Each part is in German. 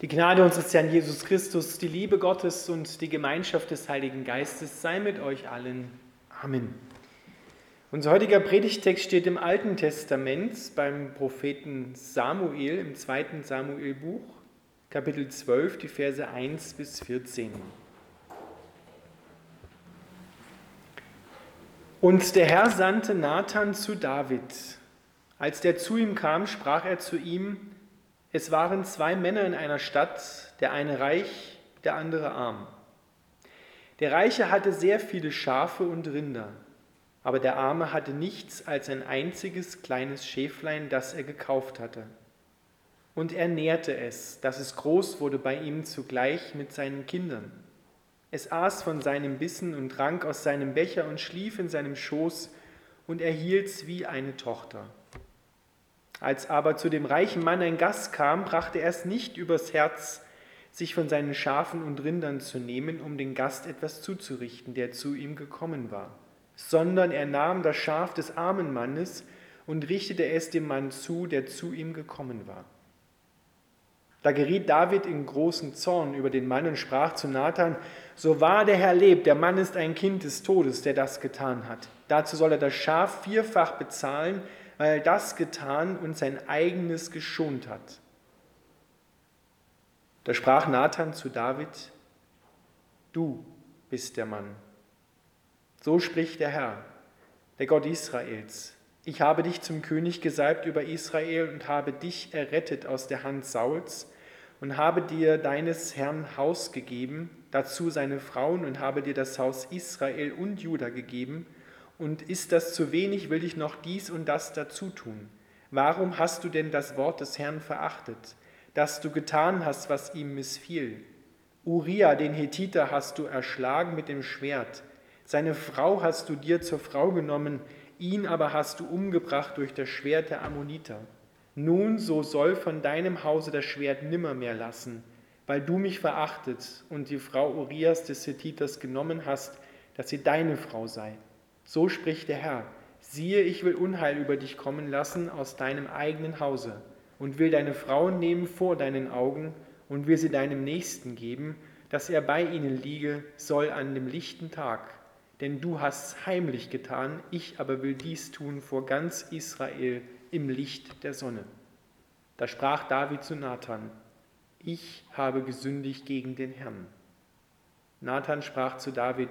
Die Gnade unseres Herrn Jesus Christus, die Liebe Gottes und die Gemeinschaft des Heiligen Geistes sei mit euch allen. Amen. Unser heutiger Predigtext steht im Alten Testament beim Propheten Samuel im zweiten Samuelbuch, Kapitel 12, die Verse 1 bis 14. Und der Herr sandte Nathan zu David. Als der zu ihm kam, sprach er zu ihm, es waren zwei Männer in einer Stadt, der eine reich, der andere arm. Der Reiche hatte sehr viele Schafe und Rinder, aber der Arme hatte nichts als ein einziges kleines Schäflein, das er gekauft hatte. Und er nährte es, dass es groß wurde bei ihm zugleich mit seinen Kindern. Es aß von seinem Bissen und trank aus seinem Becher und schlief in seinem Schoß und erhielt's wie eine Tochter. Als aber zu dem reichen Mann ein Gast kam, brachte er es nicht übers Herz, sich von seinen Schafen und Rindern zu nehmen, um den Gast etwas zuzurichten, der zu ihm gekommen war, sondern er nahm das Schaf des armen Mannes und richtete es dem Mann zu, der zu ihm gekommen war. Da geriet David in großen Zorn über den Mann und sprach zu Nathan, so wahr der Herr lebt, der Mann ist ein Kind des Todes, der das getan hat. Dazu soll er das Schaf vierfach bezahlen, weil er das getan und sein eigenes geschont hat. Da sprach Nathan zu David, du bist der Mann. So spricht der Herr, der Gott Israels. Ich habe dich zum König gesalbt über Israel und habe dich errettet aus der Hand Sauls und habe dir deines Herrn Haus gegeben, dazu seine Frauen und habe dir das Haus Israel und Juda gegeben und ist das zu wenig, will ich noch dies und das dazu tun. Warum hast du denn das Wort des Herrn verachtet, dass du getan hast, was ihm missfiel? Uriah, den Hethiter, hast du erschlagen mit dem Schwert. Seine Frau hast du dir zur Frau genommen, ihn aber hast du umgebracht durch das Schwert der Ammoniter. Nun, so soll von deinem Hause das Schwert nimmermehr lassen, weil du mich verachtet und die Frau Urias des Hethiters genommen hast, dass sie deine Frau sei. So spricht der Herr, siehe, ich will Unheil über dich kommen lassen aus deinem eigenen Hause und will deine Frauen nehmen vor deinen Augen und will sie deinem Nächsten geben, dass er bei ihnen liege, soll an dem lichten Tag. Denn du hast's heimlich getan, ich aber will dies tun vor ganz Israel im Licht der Sonne. Da sprach David zu Nathan, ich habe gesündigt gegen den Herrn. Nathan sprach zu David,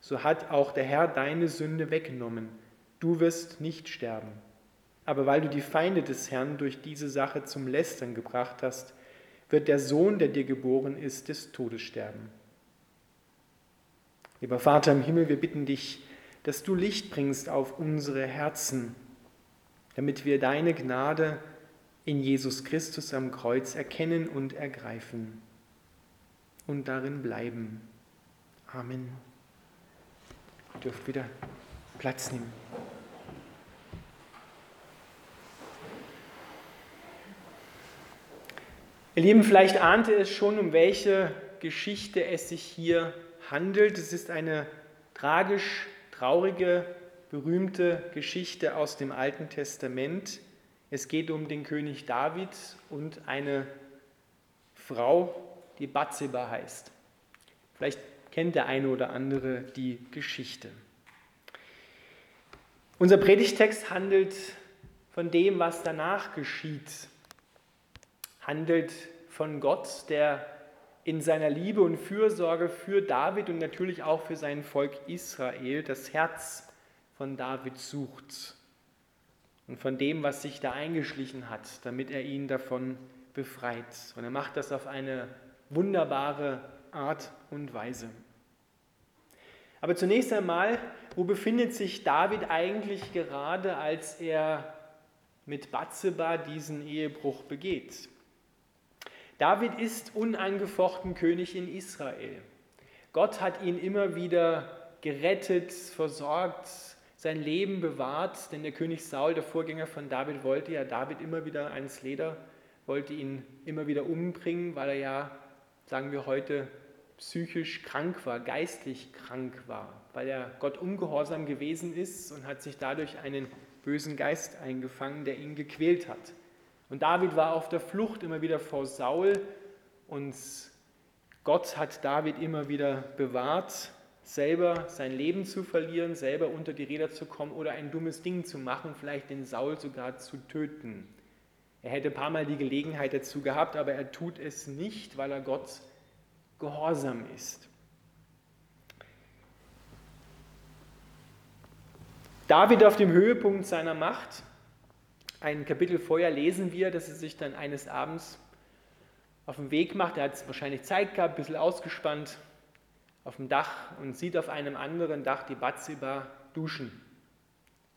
so hat auch der Herr deine Sünde weggenommen. Du wirst nicht sterben. Aber weil du die Feinde des Herrn durch diese Sache zum Lästern gebracht hast, wird der Sohn, der dir geboren ist, des Todes sterben. Lieber Vater im Himmel, wir bitten dich, dass du Licht bringst auf unsere Herzen, damit wir deine Gnade in Jesus Christus am Kreuz erkennen und ergreifen und darin bleiben. Amen. Ihr dürft wieder Platz nehmen. Ihr Lieben, vielleicht ahnte es schon, um welche Geschichte es sich hier handelt. Es ist eine tragisch traurige, berühmte Geschichte aus dem Alten Testament. Es geht um den König David und eine Frau, die Bathseba heißt. Vielleicht kennt der eine oder andere die Geschichte. Unser Predigtext handelt von dem, was danach geschieht, handelt von Gott, der in seiner Liebe und Fürsorge für David und natürlich auch für sein Volk Israel das Herz von David sucht und von dem, was sich da eingeschlichen hat, damit er ihn davon befreit. Und er macht das auf eine wunderbare Art und Weise. Aber zunächst einmal, wo befindet sich David eigentlich gerade, als er mit Bathseba diesen Ehebruch begeht? David ist unangefochten König in Israel. Gott hat ihn immer wieder gerettet, versorgt, sein Leben bewahrt, denn der König Saul, der Vorgänger von David, wollte ja David immer wieder ans Leder, wollte ihn immer wieder umbringen, weil er ja, sagen wir heute, psychisch krank war, geistlich krank war, weil er Gott ungehorsam gewesen ist und hat sich dadurch einen bösen Geist eingefangen, der ihn gequält hat. Und David war auf der Flucht immer wieder vor Saul und Gott hat David immer wieder bewahrt, selber sein Leben zu verlieren, selber unter die Räder zu kommen oder ein dummes Ding zu machen, vielleicht den Saul sogar zu töten. Er hätte ein paar Mal die Gelegenheit dazu gehabt, aber er tut es nicht, weil er Gott gehorsam ist. David auf dem Höhepunkt seiner Macht. Ein Kapitel vorher lesen wir, dass er sich dann eines Abends auf den Weg macht. Er hat wahrscheinlich Zeit gehabt, ein bisschen ausgespannt auf dem Dach und sieht auf einem anderen Dach die Bathseba duschen,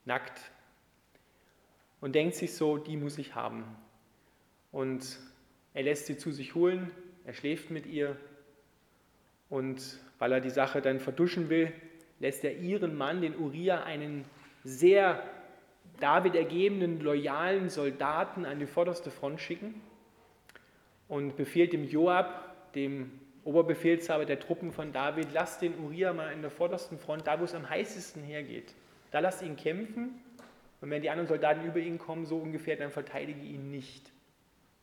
nackt. Und denkt sich so, die muss ich haben. Und er lässt sie zu sich holen, er schläft mit ihr und weil er die Sache dann verduschen will, lässt er ihren Mann, den Uriah, einen sehr David ergebenen, loyalen Soldaten an die vorderste Front schicken und befiehlt dem Joab, dem Oberbefehlshaber der Truppen von David, lasst den Uriah mal in der vordersten Front, da wo es am heißesten hergeht. Da lasst ihn kämpfen und wenn die anderen Soldaten über ihn kommen, so ungefähr, dann verteidige ihn nicht.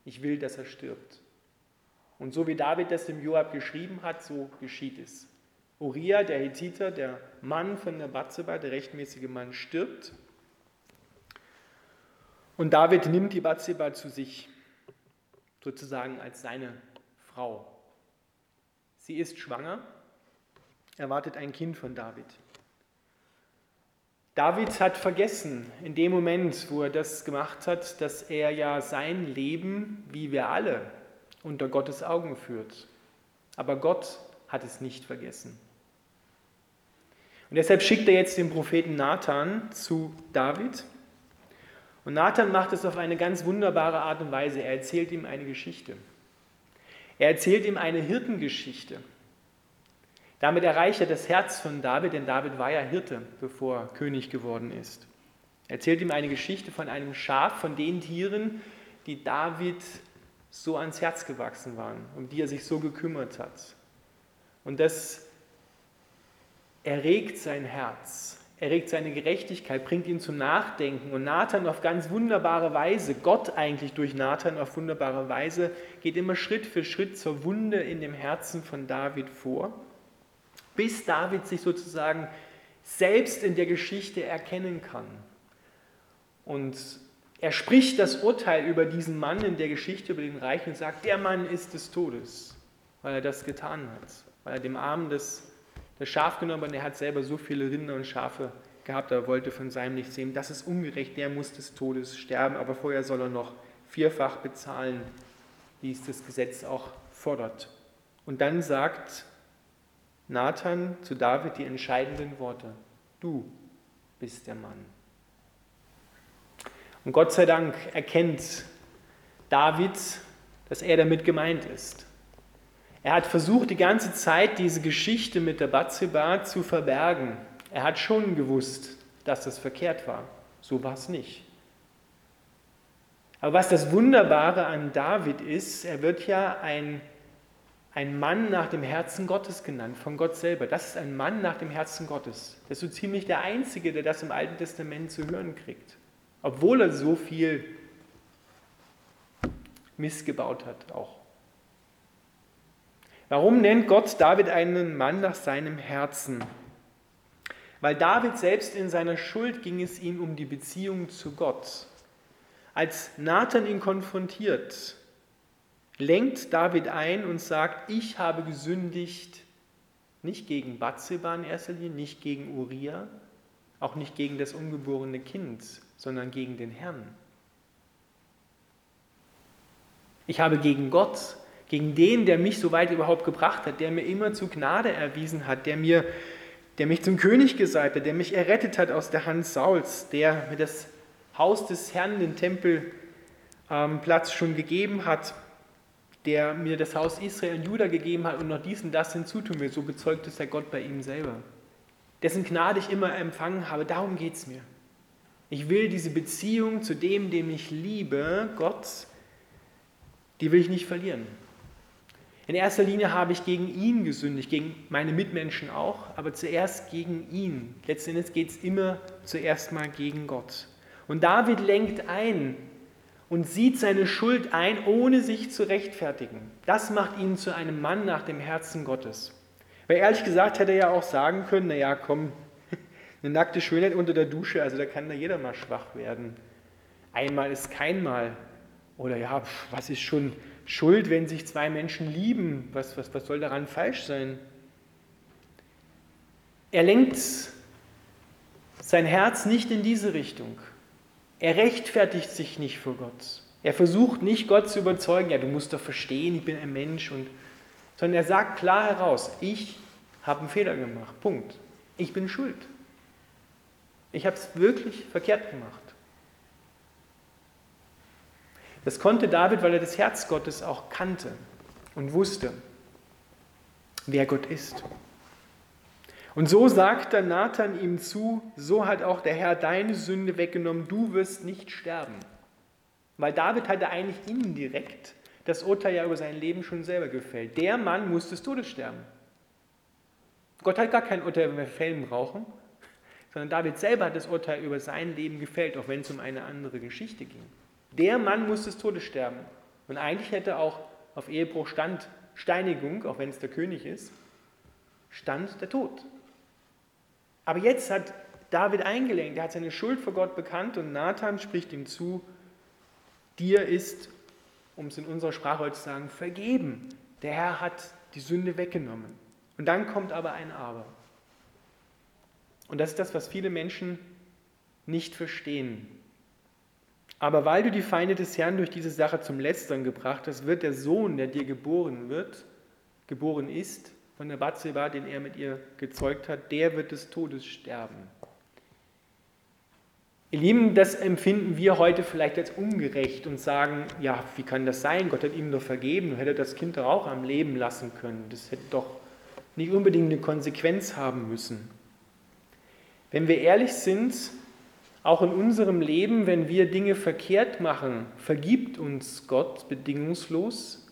Ich will, dass er stirbt. Und so wie David das dem Joab geschrieben hat, so geschieht es. Uriah, der Hethiter, der Mann von der Batzeba, der rechtmäßige Mann, stirbt. Und David nimmt die Batzeba zu sich, sozusagen als seine Frau. Sie ist schwanger, erwartet ein Kind von David. David hat vergessen, in dem Moment, wo er das gemacht hat, dass er ja sein Leben, wie wir alle, unter Gottes Augen führt. Aber Gott hat es nicht vergessen. Und deshalb schickt er jetzt den Propheten Nathan zu David. Und Nathan macht es auf eine ganz wunderbare Art und Weise. Er erzählt ihm eine Geschichte. Er erzählt ihm eine Hirtengeschichte. Damit erreicht er das Herz von David, denn David war ja Hirte, bevor er König geworden ist. Er erzählt ihm eine Geschichte von einem Schaf, von den Tieren, die David so ans Herz gewachsen waren, um die er sich so gekümmert hat. Und das erregt sein Herz, erregt seine Gerechtigkeit, bringt ihn zum Nachdenken. Und Nathan auf ganz wunderbare Weise, Gott eigentlich durch Nathan auf wunderbare Weise, geht immer Schritt für Schritt zur Wunde in dem Herzen von David vor, bis David sich sozusagen selbst in der Geschichte erkennen kann. Und er spricht das Urteil über diesen Mann in der Geschichte, über den Reichen und sagt, der Mann ist des Todes, weil er das getan hat, weil er dem Armen des das Schaf genommen und er hat selber so viele Rinder und Schafe gehabt, er wollte von seinem nichts sehen. Das ist ungerecht, der muss des Todes sterben, aber vorher soll er noch vierfach bezahlen, wie es das Gesetz auch fordert. Und dann sagt Nathan zu David die entscheidenden Worte. Du bist der Mann. Und Gott sei Dank erkennt David, dass er damit gemeint ist. Er hat versucht, die ganze Zeit diese Geschichte mit der Bathseba zu verbergen. Er hat schon gewusst, dass das verkehrt war. So war es nicht. Aber was das Wunderbare an David ist, er wird ja ein, ein Mann nach dem Herzen Gottes genannt, von Gott selber. Das ist ein Mann nach dem Herzen Gottes. Das ist so ziemlich der Einzige, der das im Alten Testament zu hören kriegt. Obwohl er so viel missgebaut hat auch. Warum nennt Gott David einen Mann nach seinem Herzen? Weil David selbst in seiner Schuld ging es ihm um die Beziehung zu Gott. Als Nathan ihn konfrontiert, lenkt David ein und sagt, ich habe gesündigt, nicht gegen Bathseba in erster Linie, nicht gegen Uriah, auch nicht gegen das ungeborene Kind, sondern gegen den Herrn. Ich habe gegen Gott gegen den, der mich so weit überhaupt gebracht hat, der mir immer zu Gnade erwiesen hat, der, mir, der mich zum König gesalbt hat, der mich errettet hat aus der Hand Sauls, der mir das Haus des Herrn, den Tempelplatz ähm, schon gegeben hat, der mir das Haus Israel und Juda gegeben hat und noch dies und das hinzutun will, so bezeugt es der Gott bei ihm selber. Dessen Gnade ich immer empfangen habe, darum geht es mir. Ich will diese Beziehung zu dem, dem ich liebe, Gott, die will ich nicht verlieren. In erster Linie habe ich gegen ihn gesündigt, gegen meine Mitmenschen auch, aber zuerst gegen ihn. Letzten Endes geht es immer zuerst mal gegen Gott. Und David lenkt ein und sieht seine Schuld ein, ohne sich zu rechtfertigen. Das macht ihn zu einem Mann nach dem Herzen Gottes. Weil ehrlich gesagt hätte er ja auch sagen können, naja, komm, eine nackte Schönheit unter der Dusche, also da kann da jeder mal schwach werden. Einmal ist kein Mal. Oder ja, was ist schon Schuld, wenn sich zwei Menschen lieben? Was, was, was soll daran falsch sein? Er lenkt sein Herz nicht in diese Richtung. Er rechtfertigt sich nicht vor Gott. Er versucht nicht, Gott zu überzeugen, ja, du musst doch verstehen, ich bin ein Mensch, und, sondern er sagt klar heraus, ich habe einen Fehler gemacht. Punkt. Ich bin schuld. Ich habe es wirklich verkehrt gemacht. Das konnte David, weil er das Herz Gottes auch kannte und wusste, wer Gott ist. Und so sagt dann Nathan ihm zu, so hat auch der Herr deine Sünde weggenommen, du wirst nicht sterben. Weil David hatte eigentlich indirekt das Urteil ja über sein Leben schon selber gefällt. Der Mann muss des Todes sterben. Gott hat gar kein Urteil, wenn wir fällen brauchen, sondern David selber hat das Urteil über sein Leben gefällt, auch wenn es um eine andere Geschichte ging. Der Mann muss des Todes sterben. Und eigentlich hätte auch auf Ehebruch stand Steinigung, auch wenn es der König ist, stand der Tod. Aber jetzt hat David eingelenkt, er hat seine Schuld vor Gott bekannt und Nathan spricht ihm zu, dir ist, um es in unserer Sprache heute zu sagen, vergeben. Der Herr hat die Sünde weggenommen. Und dann kommt aber ein Aber. Und das ist das, was viele Menschen nicht verstehen. Aber weil du die Feinde des Herrn durch diese Sache zum Lästern gebracht hast, wird der Sohn, der dir geboren wird, geboren ist, von der Bathseba, den er mit ihr gezeugt hat, der wird des Todes sterben. Ihr Lieben, das empfinden wir heute vielleicht als ungerecht und sagen, ja, wie kann das sein? Gott hat ihm doch vergeben, hätte das Kind doch auch am Leben lassen können. Das hätte doch nicht unbedingt eine Konsequenz haben müssen. Wenn wir ehrlich sind, auch in unserem Leben, wenn wir Dinge verkehrt machen, vergibt uns Gott bedingungslos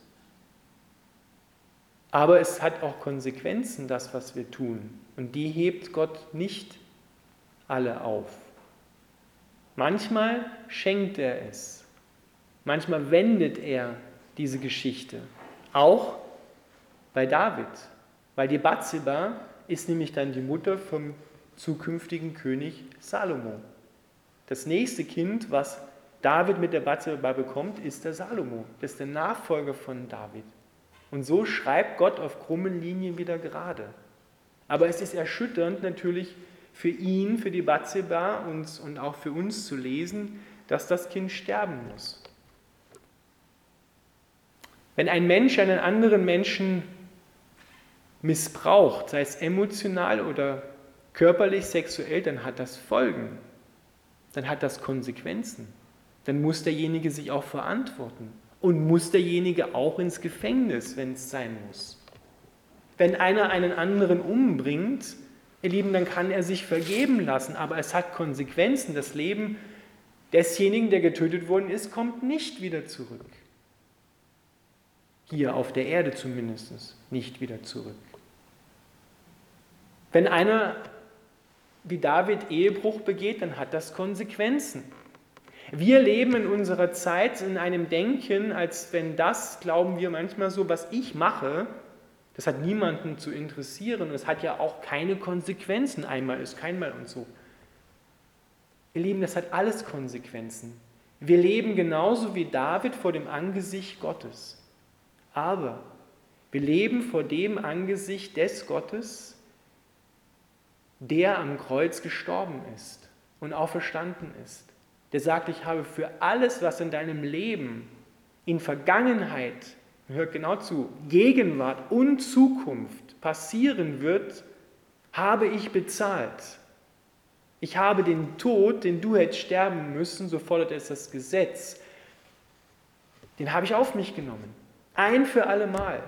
aber es hat auch Konsequenzen, das, was wir tun. Und die hebt Gott nicht alle auf. Manchmal schenkt er es. Manchmal wendet er diese Geschichte. Auch bei David. Weil die Bathseba ist nämlich dann die Mutter vom zukünftigen König Salomo. Das nächste Kind, was David mit der Bathseba bekommt, ist der Salomo. Das ist der Nachfolger von David. Und so schreibt Gott auf krummen Linien wieder gerade. Aber es ist erschütternd natürlich für ihn, für die Batzeba und, und auch für uns zu lesen, dass das Kind sterben muss. Wenn ein Mensch einen anderen Menschen missbraucht, sei es emotional oder körperlich, sexuell, dann hat das Folgen. Dann hat das Konsequenzen. Dann muss derjenige sich auch verantworten. Und muss derjenige auch ins Gefängnis, wenn es sein muss? Wenn einer einen anderen umbringt, ihr Lieben, dann kann er sich vergeben lassen, aber es hat Konsequenzen. Das Leben desjenigen, der getötet worden ist, kommt nicht wieder zurück. Hier auf der Erde zumindest nicht wieder zurück. Wenn einer wie David Ehebruch begeht, dann hat das Konsequenzen. Wir leben in unserer Zeit in einem Denken, als wenn das, glauben wir manchmal so, was ich mache, das hat niemanden zu interessieren und es hat ja auch keine Konsequenzen. Einmal ist keinmal und so. Ihr Lieben, das hat alles Konsequenzen. Wir leben genauso wie David vor dem Angesicht Gottes. Aber wir leben vor dem Angesicht des Gottes, der am Kreuz gestorben ist und auferstanden ist der sagt, ich habe für alles, was in deinem Leben in Vergangenheit, hört genau zu, Gegenwart und Zukunft passieren wird, habe ich bezahlt. Ich habe den Tod, den du hättest sterben müssen, so fordert es das Gesetz, den habe ich auf mich genommen. Ein für alle Mal.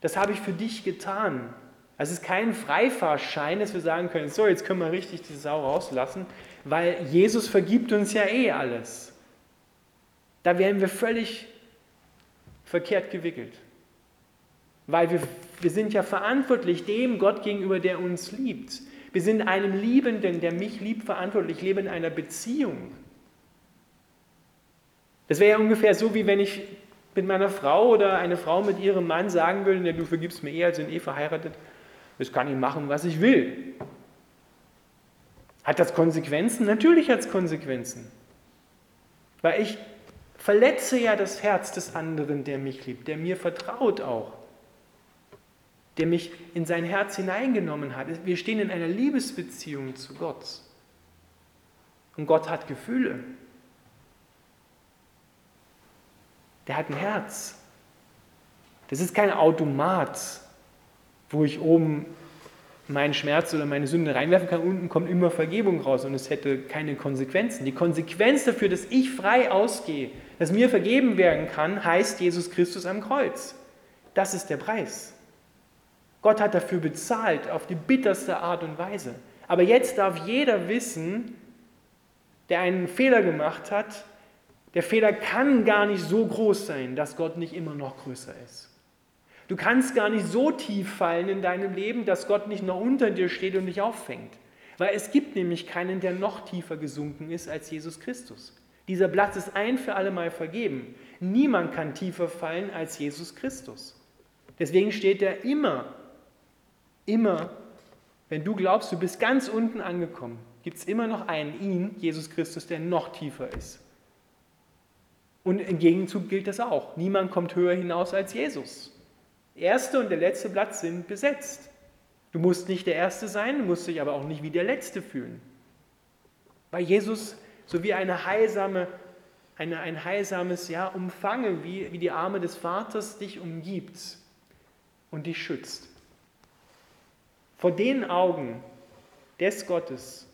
Das habe ich für dich getan. Es ist kein Freifahrschein, dass wir sagen können, so, jetzt können wir richtig die Sau rauslassen, weil Jesus vergibt uns ja eh alles. Da werden wir völlig verkehrt gewickelt. Weil wir, wir sind ja verantwortlich dem Gott gegenüber, der uns liebt. Wir sind einem Liebenden, der mich liebt, verantwortlich. Ich lebe in einer Beziehung. Das wäre ja ungefähr so, wie wenn ich mit meiner Frau oder eine Frau mit ihrem Mann sagen würde, du vergibst mir eher, sind eh verheiratet, das kann ich machen, was ich will. Hat das Konsequenzen? Natürlich hat es Konsequenzen. Weil ich verletze ja das Herz des anderen, der mich liebt, der mir vertraut auch, der mich in sein Herz hineingenommen hat. Wir stehen in einer Liebesbeziehung zu Gott. Und Gott hat Gefühle. Der hat ein Herz. Das ist kein Automat, wo ich oben meinen Schmerz oder meine Sünde reinwerfen kann, unten kommt immer Vergebung raus und es hätte keine Konsequenzen. Die Konsequenz dafür, dass ich frei ausgehe, dass mir vergeben werden kann, heißt Jesus Christus am Kreuz. Das ist der Preis. Gott hat dafür bezahlt, auf die bitterste Art und Weise. Aber jetzt darf jeder wissen, der einen Fehler gemacht hat, der Fehler kann gar nicht so groß sein, dass Gott nicht immer noch größer ist. Du kannst gar nicht so tief fallen in deinem Leben, dass Gott nicht noch unter dir steht und dich auffängt. Weil es gibt nämlich keinen, der noch tiefer gesunken ist als Jesus Christus. Dieser Platz ist ein für alle Mal vergeben. Niemand kann tiefer fallen als Jesus Christus. Deswegen steht er immer, immer, wenn du glaubst, du bist ganz unten angekommen, gibt es immer noch einen, ihn, Jesus Christus, der noch tiefer ist. Und im Gegenzug gilt das auch. Niemand kommt höher hinaus als Jesus. Erste und der letzte Platz sind besetzt. Du musst nicht der Erste sein, musst dich aber auch nicht wie der Letzte fühlen. Weil Jesus so wie eine heilsame, eine, ein heilsames ja, Umfange, wie, wie die Arme des Vaters dich umgibt und dich schützt. Vor den Augen des Gottes,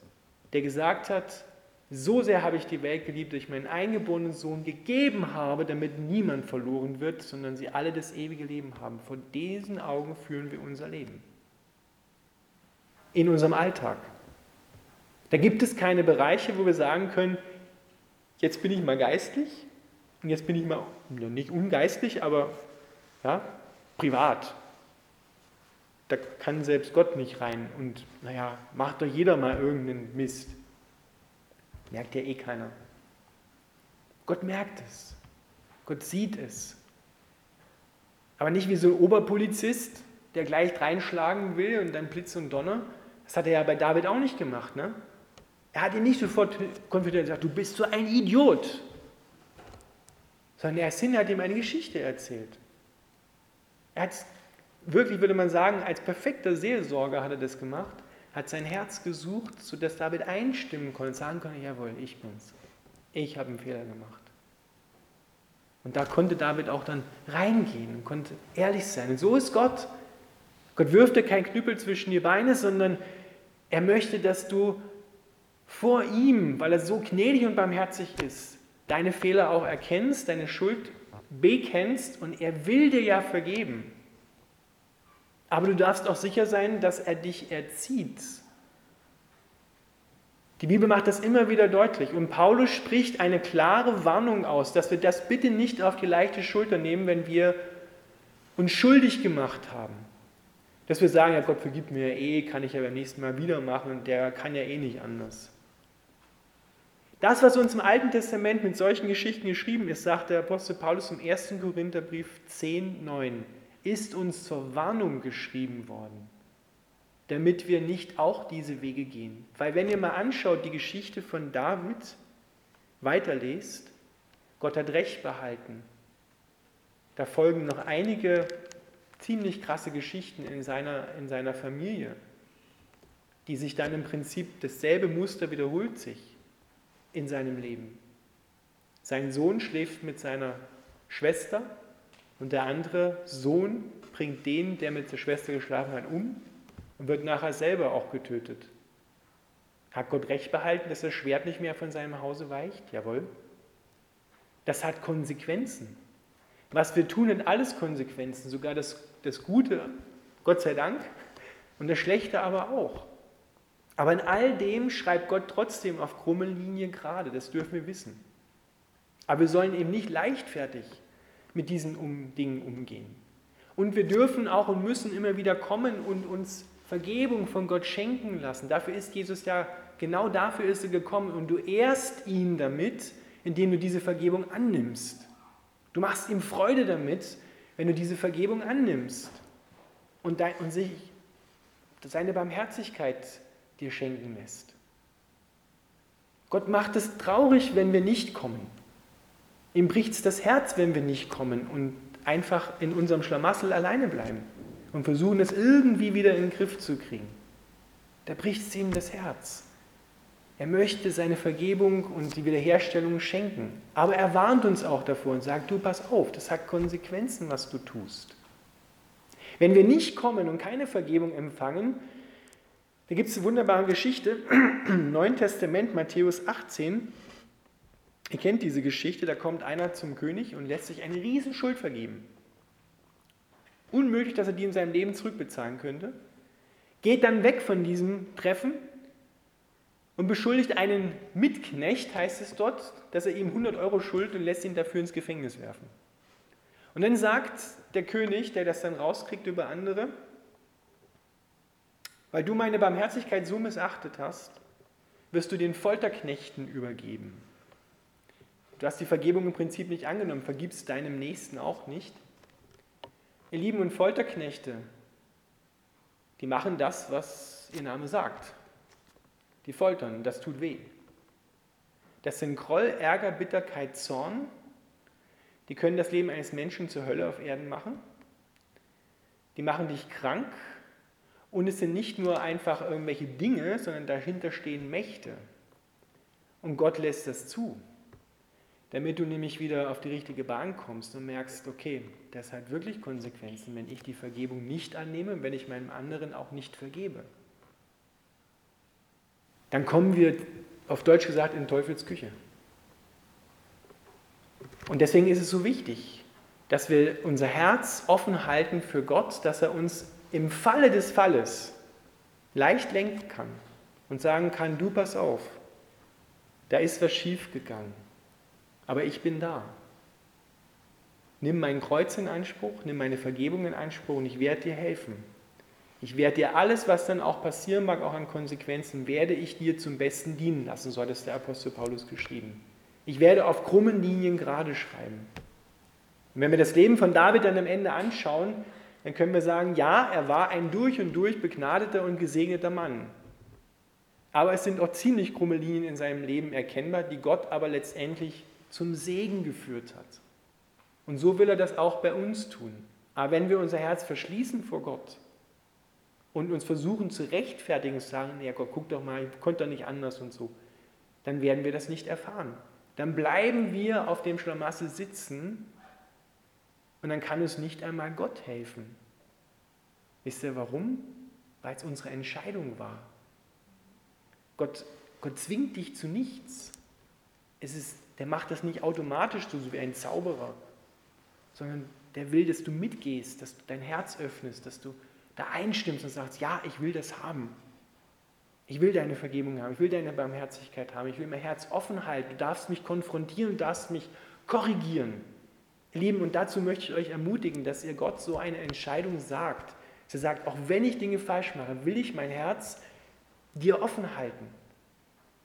der gesagt hat, so sehr habe ich die Welt geliebt, dass ich meinen eingeborenen Sohn gegeben habe, damit niemand verloren wird, sondern sie alle das ewige Leben haben. Vor diesen Augen führen wir unser Leben. In unserem Alltag. Da gibt es keine Bereiche, wo wir sagen können, jetzt bin ich mal geistlich und jetzt bin ich mal, nicht ungeistlich, aber ja, privat. Da kann selbst Gott nicht rein und naja, macht doch jeder mal irgendeinen Mist. Merkt ja eh keiner. Gott merkt es. Gott sieht es. Aber nicht wie so ein Oberpolizist, der gleich reinschlagen will und dann Blitz und Donner. Das hat er ja bei David auch nicht gemacht. Ne? Er hat ihn nicht sofort konfident gesagt, du bist so ein Idiot. Sondern er ist hin, hat ihm eine Geschichte erzählt. Er hat wirklich, würde man sagen, als perfekter Seelsorger hat er das gemacht hat sein Herz gesucht, sodass David einstimmen konnte und sagen konnte, jawohl, ich bin's. Ich habe einen Fehler gemacht. Und da konnte David auch dann reingehen und konnte ehrlich sein. Und so ist Gott. Gott wirft dir kein Knüppel zwischen die Beine, sondern er möchte, dass du vor ihm, weil er so gnädig und barmherzig ist, deine Fehler auch erkennst, deine Schuld bekennst und er will dir ja vergeben. Aber du darfst auch sicher sein, dass er dich erzieht. Die Bibel macht das immer wieder deutlich. Und Paulus spricht eine klare Warnung aus, dass wir das bitte nicht auf die leichte Schulter nehmen, wenn wir uns schuldig gemacht haben. Dass wir sagen, ja Gott vergib mir eh, kann ich ja beim nächsten Mal wieder machen und der kann ja eh nicht anders. Das, was uns im Alten Testament mit solchen Geschichten geschrieben ist, sagt der Apostel Paulus im 1. Korintherbrief 10, 9 ist uns zur Warnung geschrieben worden, damit wir nicht auch diese Wege gehen. Weil wenn ihr mal anschaut, die Geschichte von David weiterlest, Gott hat Recht behalten. Da folgen noch einige ziemlich krasse Geschichten in seiner, in seiner Familie, die sich dann im Prinzip dasselbe Muster wiederholt sich in seinem Leben. Sein Sohn schläft mit seiner Schwester und der andere Sohn bringt den, der mit der Schwester geschlafen hat, um und wird nachher selber auch getötet. Hat Gott recht behalten, dass das Schwert nicht mehr von seinem Hause weicht? Jawohl. Das hat Konsequenzen. Was wir tun, hat alles Konsequenzen, sogar das, das Gute, Gott sei Dank, und das Schlechte aber auch. Aber in all dem schreibt Gott trotzdem auf krumme Linie gerade, das dürfen wir wissen. Aber wir sollen eben nicht leichtfertig mit diesen um Dingen umgehen. Und wir dürfen auch und müssen immer wieder kommen und uns Vergebung von Gott schenken lassen. Dafür ist Jesus ja, genau dafür ist er gekommen. Und du ehrst ihn damit, indem du diese Vergebung annimmst. Du machst ihm Freude damit, wenn du diese Vergebung annimmst und, dein, und sich seine Barmherzigkeit dir schenken lässt. Gott macht es traurig, wenn wir nicht kommen. Ihm bricht das Herz, wenn wir nicht kommen und einfach in unserem Schlamassel alleine bleiben und versuchen es irgendwie wieder in den Griff zu kriegen. Da bricht es ihm das Herz. Er möchte seine Vergebung und die Wiederherstellung schenken. Aber er warnt uns auch davor und sagt, du pass auf, das hat Konsequenzen, was du tust. Wenn wir nicht kommen und keine Vergebung empfangen, da gibt es eine wunderbare Geschichte im Neuen Testament, Matthäus 18. Ihr kennt diese Geschichte, da kommt einer zum König und lässt sich eine riesen Schuld vergeben. Unmöglich, dass er die in seinem Leben zurückbezahlen könnte. Geht dann weg von diesem Treffen und beschuldigt einen Mitknecht, heißt es dort, dass er ihm 100 Euro schuldet und lässt ihn dafür ins Gefängnis werfen. Und dann sagt der König, der das dann rauskriegt über andere, weil du meine Barmherzigkeit so missachtet hast, wirst du den Folterknechten übergeben. Du hast die Vergebung im Prinzip nicht angenommen, vergibst deinem Nächsten auch nicht. Ihr Lieben und Folterknechte, die machen das, was ihr Name sagt. Die foltern, das tut weh. Das sind Groll, Ärger, Bitterkeit, Zorn. Die können das Leben eines Menschen zur Hölle auf Erden machen. Die machen dich krank. Und es sind nicht nur einfach irgendwelche Dinge, sondern dahinter stehen Mächte. Und Gott lässt das zu damit du nämlich wieder auf die richtige Bahn kommst und merkst, okay, das hat wirklich Konsequenzen, wenn ich die Vergebung nicht annehme wenn ich meinem anderen auch nicht vergebe. Dann kommen wir, auf Deutsch gesagt, in Teufels Küche. Und deswegen ist es so wichtig, dass wir unser Herz offen halten für Gott, dass er uns im Falle des Falles leicht lenken kann und sagen kann, du pass auf, da ist was schiefgegangen aber ich bin da. Nimm mein Kreuz in Anspruch, nimm meine Vergebung in Anspruch und ich werde dir helfen. Ich werde dir alles, was dann auch passieren mag, auch an Konsequenzen, werde ich dir zum Besten dienen lassen, so hat es der Apostel Paulus geschrieben. Ich werde auf krummen Linien gerade schreiben. Und wenn wir das Leben von David dann am Ende anschauen, dann können wir sagen, ja, er war ein durch und durch begnadeter und gesegneter Mann. Aber es sind auch ziemlich krumme Linien in seinem Leben erkennbar, die Gott aber letztendlich zum Segen geführt hat. Und so will er das auch bei uns tun. Aber wenn wir unser Herz verschließen vor Gott und uns versuchen zu rechtfertigen, sagen, ja Gott, guck doch mal, ich konnte doch nicht anders und so, dann werden wir das nicht erfahren. Dann bleiben wir auf dem Schlamassel sitzen und dann kann uns nicht einmal Gott helfen. Wisst ihr warum? Weil es unsere Entscheidung war. Gott, Gott zwingt dich zu nichts. Es ist der macht das nicht automatisch so wie ein Zauberer, sondern der will, dass du mitgehst, dass du dein Herz öffnest, dass du da einstimmst und sagst, ja, ich will das haben. Ich will deine Vergebung haben, ich will deine Barmherzigkeit haben, ich will mein Herz offen halten, du darfst mich konfrontieren, du darfst mich korrigieren. Ihr Lieben, und dazu möchte ich euch ermutigen, dass ihr Gott so eine Entscheidung sagt. Dass er sagt, auch wenn ich Dinge falsch mache, will ich mein Herz dir offen halten.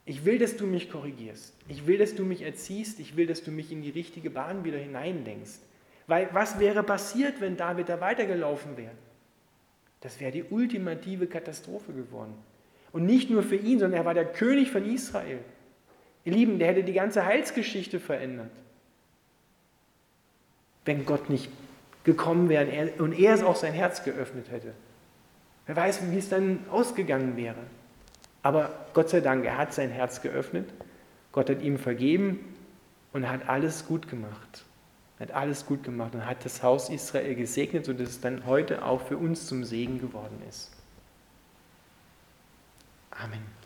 Ich will, dass du mich korrigierst. Ich will, dass du mich erziehst. Ich will, dass du mich in die richtige Bahn wieder hineindenkst. Weil was wäre passiert, wenn David da weitergelaufen wäre? Das wäre die ultimative Katastrophe geworden. Und nicht nur für ihn, sondern er war der König von Israel. Ihr Lieben, der hätte die ganze Heilsgeschichte verändert. Wenn Gott nicht gekommen wäre und er es auch sein Herz geöffnet hätte. Wer weiß, wie es dann ausgegangen wäre. Aber Gott sei Dank, er hat sein Herz geöffnet, Gott hat ihm vergeben und hat alles gut gemacht. Er hat alles gut gemacht und hat das Haus Israel gesegnet, sodass es dann heute auch für uns zum Segen geworden ist. Amen.